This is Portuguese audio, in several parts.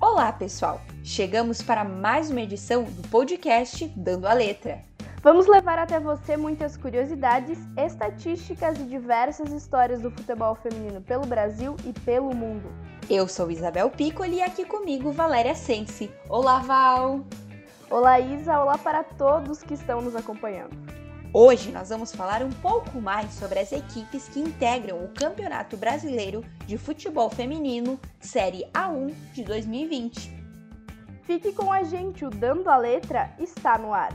Olá, pessoal! Chegamos para mais uma edição do podcast Dando a Letra. Vamos levar até você muitas curiosidades, estatísticas e diversas histórias do futebol feminino pelo Brasil e pelo mundo. Eu sou Isabel Piccoli e aqui comigo Valéria Sense. Olá, Val! Olá, Isa! Olá para todos que estão nos acompanhando. Hoje nós vamos falar um pouco mais sobre as equipes que integram o Campeonato Brasileiro de Futebol Feminino Série A1 de 2020. Fique com a gente, o Dando a Letra está no ar.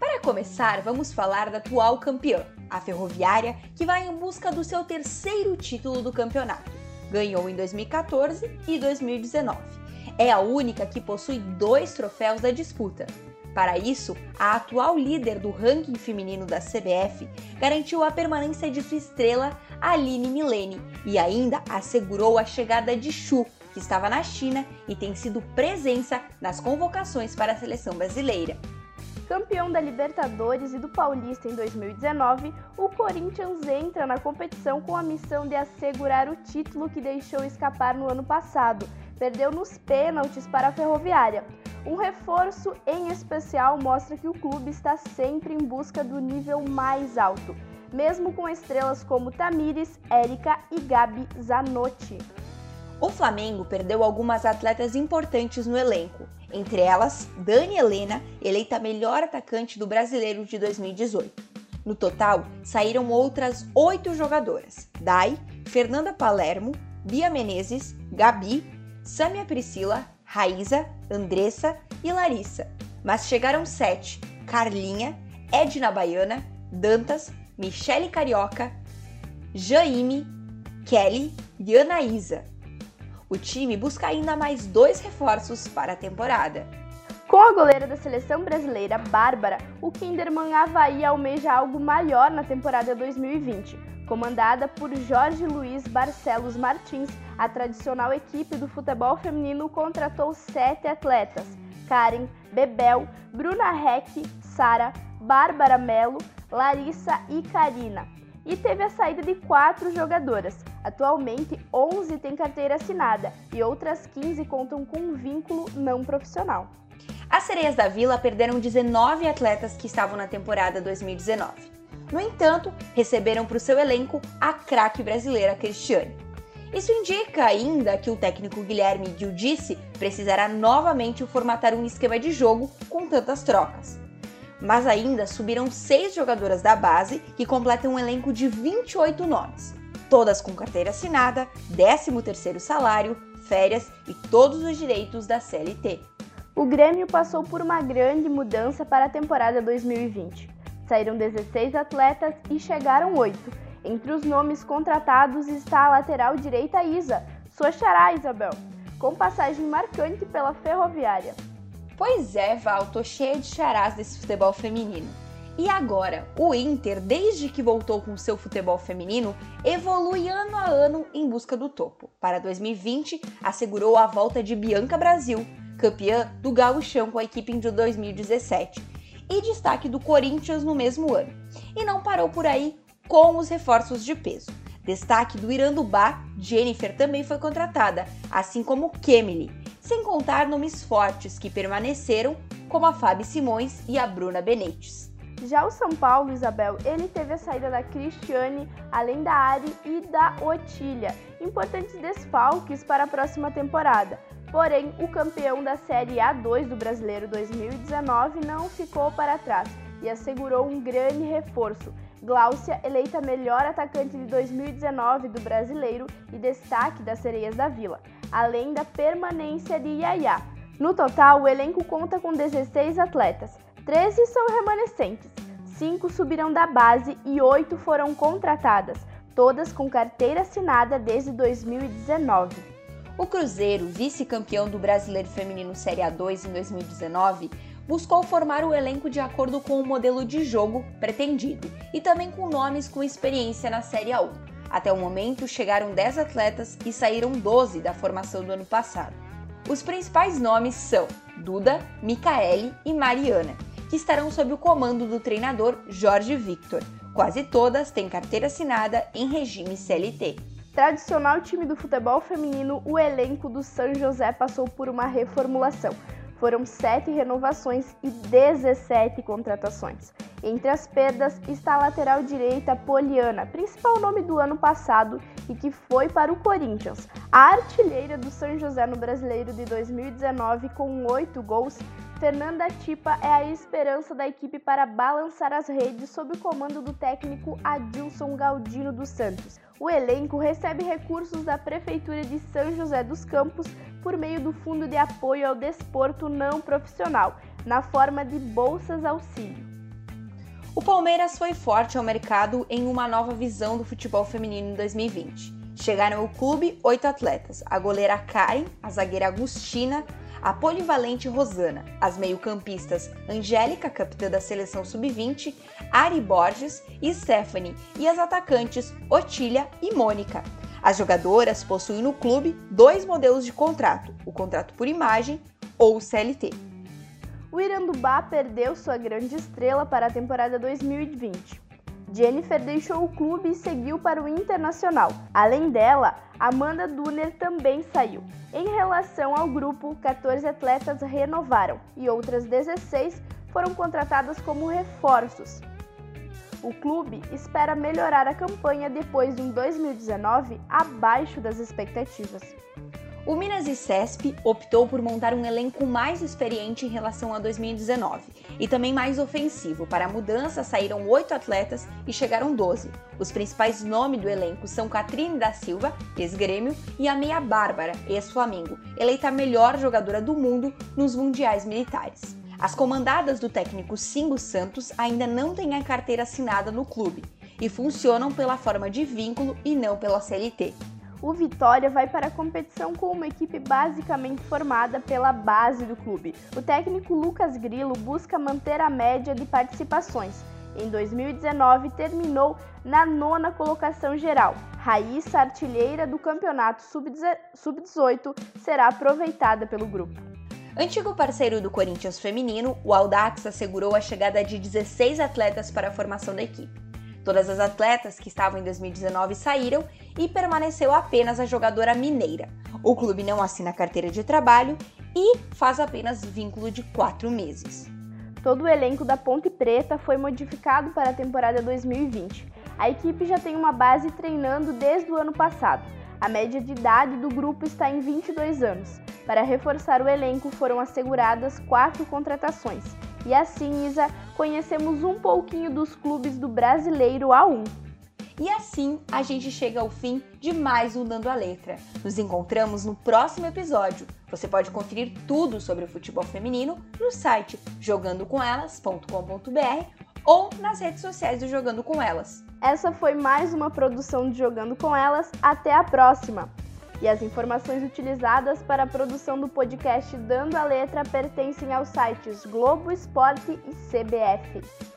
Para começar, vamos falar da atual campeã, a Ferroviária, que vai em busca do seu terceiro título do campeonato. Ganhou em 2014 e 2019 é a única que possui dois troféus da disputa. Para isso, a atual líder do ranking feminino da CBF garantiu a permanência de sua estrela, Aline Milene, e ainda assegurou a chegada de Chu, que estava na China e tem sido presença nas convocações para a seleção brasileira. Campeão da Libertadores e do Paulista em 2019, o Corinthians entra na competição com a missão de assegurar o título que deixou escapar no ano passado perdeu nos pênaltis para a Ferroviária. Um reforço em especial mostra que o clube está sempre em busca do nível mais alto, mesmo com estrelas como Tamires, Érica e Gabi Zanotti. O Flamengo perdeu algumas atletas importantes no elenco, entre elas Dani Helena, eleita melhor atacante do brasileiro de 2018. No total, saíram outras oito jogadoras: Dai, Fernanda Palermo, Bia Menezes, Gabi, Samia Priscila, Raíza, Andressa e Larissa. Mas chegaram sete: Carlinha, Edna Baiana, Dantas, Michele Carioca, Jaime, Kelly e Anaísa. O time busca ainda mais dois reforços para a temporada. Com a goleira da seleção brasileira, Bárbara, o Kinderman Havaí almeja algo maior na temporada 2020 Comandada por Jorge Luiz Barcelos Martins, a tradicional equipe do futebol feminino contratou sete atletas: Karen, Bebel, Bruna Reck, Sara, Bárbara Melo, Larissa e Karina. E teve a saída de quatro jogadoras. Atualmente, 11 têm carteira assinada e outras 15 contam com vínculo não profissional. As Sereias da Vila perderam 19 atletas que estavam na temporada 2019. No entanto, receberam para o seu elenco a craque brasileira Cristiane. Isso indica ainda que o técnico Guilherme Giudice precisará novamente formatar um esquema de jogo com tantas trocas. Mas ainda subiram seis jogadoras da base que completam um elenco de 28 nomes, todas com carteira assinada, 13º salário, férias e todos os direitos da CLT. O Grêmio passou por uma grande mudança para a temporada 2020. Saíram 16 atletas e chegaram 8. Entre os nomes contratados está a lateral direita Isa, sua xará Isabel, com passagem marcante pela Ferroviária. Pois é, Val, tô cheia de charás desse futebol feminino. E agora, o Inter, desde que voltou com seu futebol feminino, evolui ano a ano em busca do topo. Para 2020, assegurou a volta de Bianca Brasil, campeã do Gauchão com a equipe de 2017 e destaque do Corinthians no mesmo ano. E não parou por aí com os reforços de peso. Destaque do Irandubá, Jennifer também foi contratada, assim como Kemily, sem contar nomes fortes que permaneceram, como a Fábio Simões e a Bruna Benetes. Já o São Paulo, Isabel, ele teve a saída da Cristiane, além da Ari e da Otília, importantes desfalques para a próxima temporada. Porém, o campeão da Série A2 do Brasileiro 2019 não ficou para trás e assegurou um grande reforço. Gláucia, eleita melhor atacante de 2019 do Brasileiro e destaque das Sereias da Vila, além da permanência de Yaya. No total, o elenco conta com 16 atletas, 13 são remanescentes, 5 subirão da base e 8 foram contratadas, todas com carteira assinada desde 2019. O Cruzeiro, vice-campeão do Brasileiro Feminino Série A2 em 2019, buscou formar o elenco de acordo com o modelo de jogo pretendido e também com nomes com experiência na Série A1. Até o momento, chegaram 10 atletas e saíram 12 da formação do ano passado. Os principais nomes são Duda, Micaele e Mariana, que estarão sob o comando do treinador Jorge Victor, Quase todas têm carteira assinada em regime CLT. Tradicional time do futebol feminino, o elenco do São José passou por uma reformulação. Foram sete renovações e 17 contratações. Entre as perdas está a lateral direita Poliana, principal nome do ano passado e que foi para o Corinthians. A artilheira do São José no Brasileiro de 2019 com oito gols, Fernanda Tipa é a esperança da equipe para balançar as redes sob o comando do técnico Adilson Galdino dos Santos. O elenco recebe recursos da Prefeitura de São José dos Campos por meio do Fundo de Apoio ao Desporto Não Profissional, na forma de bolsas auxílio. O Palmeiras foi forte ao mercado em uma nova visão do futebol feminino em 2020. Chegaram ao clube oito atletas: a goleira Karen, a zagueira Agustina, a polivalente Rosana, as meio-campistas Angélica, capitã da seleção sub-20, Ari Borges e Stephanie, e as atacantes Otília e Mônica. As jogadoras possuem no clube dois modelos de contrato: o contrato por imagem ou o CLT. O Irandubá perdeu sua grande estrela para a temporada 2020. Jennifer deixou o clube e seguiu para o Internacional. Além dela, Amanda Duner também saiu. Em relação ao grupo, 14 atletas renovaram e outras 16 foram contratadas como reforços. O clube espera melhorar a campanha depois de um 2019 abaixo das expectativas. O Minas e Cesp optou por montar um elenco mais experiente em relação a 2019 e também mais ofensivo. Para a mudança, saíram oito atletas e chegaram 12. Os principais nomes do elenco são Catrine da Silva, ex-grêmio, e a meia Bárbara, ex-Flamengo, eleita a melhor jogadora do mundo nos mundiais militares. As comandadas do técnico Singo Santos ainda não têm a carteira assinada no clube e funcionam pela forma de vínculo e não pela CLT o Vitória vai para a competição com uma equipe basicamente formada pela base do clube. O técnico Lucas Grilo busca manter a média de participações. Em 2019, terminou na nona colocação geral. Raíssa, artilheira do campeonato sub-18, será aproveitada pelo grupo. Antigo parceiro do Corinthians feminino, o Audax assegurou a chegada de 16 atletas para a formação da equipe. Todas as atletas que estavam em 2019 saíram e permaneceu apenas a jogadora mineira. O clube não assina carteira de trabalho e faz apenas vínculo de quatro meses. Todo o elenco da Ponte Preta foi modificado para a temporada 2020. A equipe já tem uma base treinando desde o ano passado. A média de idade do grupo está em 22 anos. Para reforçar o elenco, foram asseguradas quatro contratações. E assim, Isa, conhecemos um pouquinho dos clubes do Brasileiro A1. E assim a gente chega ao fim de mais um Dando a Letra. Nos encontramos no próximo episódio. Você pode conferir tudo sobre o futebol feminino no site jogandocomelas.com.br ou nas redes sociais do Jogando com Elas. Essa foi mais uma produção de Jogando com Elas. Até a próxima! E as informações utilizadas para a produção do podcast Dando a Letra pertencem aos sites Globo Esporte e CBF.